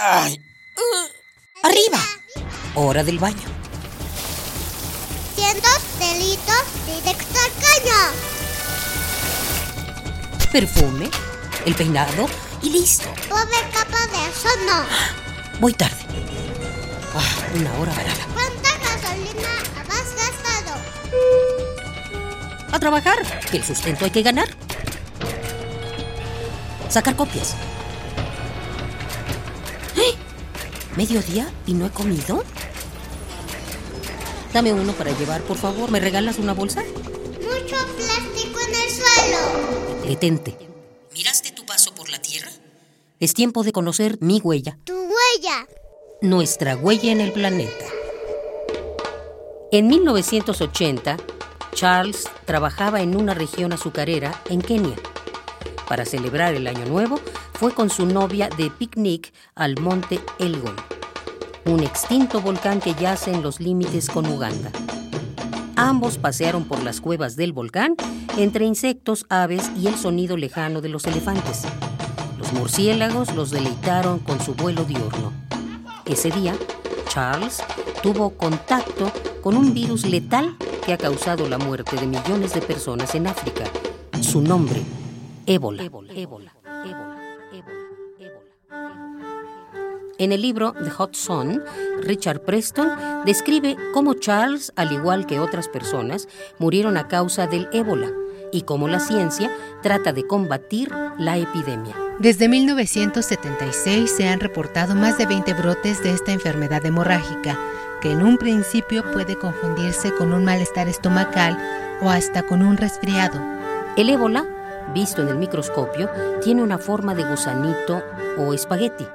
¡Ay! ¡Arriba! Hora del baño. Cientos delitos directo al caño. Perfume, el peinado y listo. Pobre capa de eso no. Voy tarde. Ah, una hora varada. ¿Cuánta gasolina has gastado? A trabajar, que el sustento hay que ganar. Sacar copias. ¿Mediodía y no he comido? Dame uno para llevar, por favor. ¿Me regalas una bolsa? Mucho plástico en el suelo. Detente. ¿Miraste tu paso por la Tierra? Es tiempo de conocer mi huella, Tu huella. nuestra huella en el planeta. En 1980, Charles trabajaba en una región azucarera en Kenia. Para celebrar el Año Nuevo, fue con su novia de picnic al monte Elgon, un extinto volcán que yace en los límites con Uganda. Ambos pasearon por las cuevas del volcán entre insectos, aves y el sonido lejano de los elefantes. Los murciélagos los deleitaron con su vuelo diurno. Ese día, Charles tuvo contacto con un virus letal que ha causado la muerte de millones de personas en África. Su nombre, ébola. Ébola, ébola, ébola. En el libro The Hot Sun, Richard Preston describe cómo Charles, al igual que otras personas, murieron a causa del ébola y cómo la ciencia trata de combatir la epidemia. Desde 1976 se han reportado más de 20 brotes de esta enfermedad hemorrágica, que en un principio puede confundirse con un malestar estomacal o hasta con un resfriado. El ébola, visto en el microscopio, tiene una forma de gusanito o espagueti.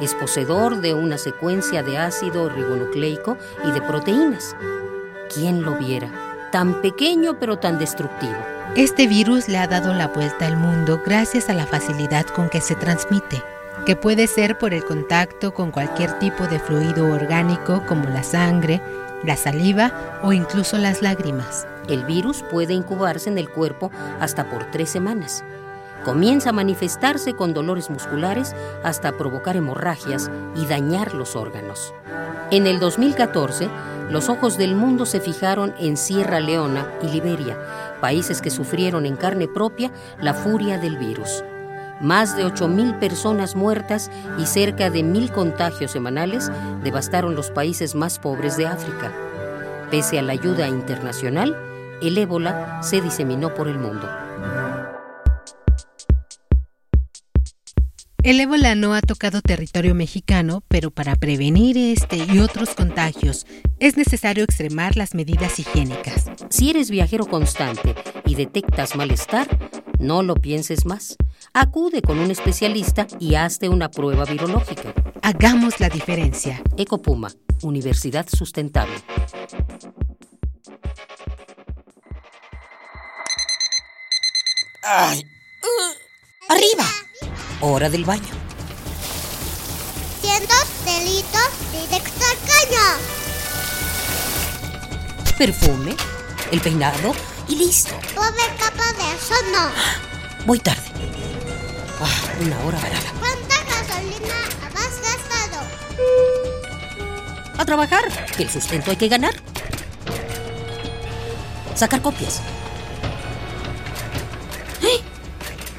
Es poseedor de una secuencia de ácido ribonucleico y de proteínas. ¿Quién lo viera? Tan pequeño pero tan destructivo. Este virus le ha dado la vuelta al mundo gracias a la facilidad con que se transmite, que puede ser por el contacto con cualquier tipo de fluido orgánico como la sangre, la saliva o incluso las lágrimas. El virus puede incubarse en el cuerpo hasta por tres semanas. Comienza a manifestarse con dolores musculares hasta provocar hemorragias y dañar los órganos. En el 2014, los ojos del mundo se fijaron en Sierra Leona y Liberia, países que sufrieron en carne propia la furia del virus. Más de 8.000 personas muertas y cerca de 1.000 contagios semanales devastaron los países más pobres de África. Pese a la ayuda internacional, el ébola se diseminó por el mundo. El ébola no ha tocado territorio mexicano, pero para prevenir este y otros contagios es necesario extremar las medidas higiénicas. Si eres viajero constante y detectas malestar, no lo pienses más. Acude con un especialista y hazte una prueba virológica. Hagamos la diferencia. Ecopuma, Universidad Sustentable. ¡Ay! ¡Arriba! Hora del baño. Cientos delitos directo al caño. Perfume, el peinado y listo. Pobre capa de eso no. Voy tarde. Ah, una hora varada. ¿Cuánta gasolina has gastado? A trabajar, que el sustento hay que ganar. Sacar copias.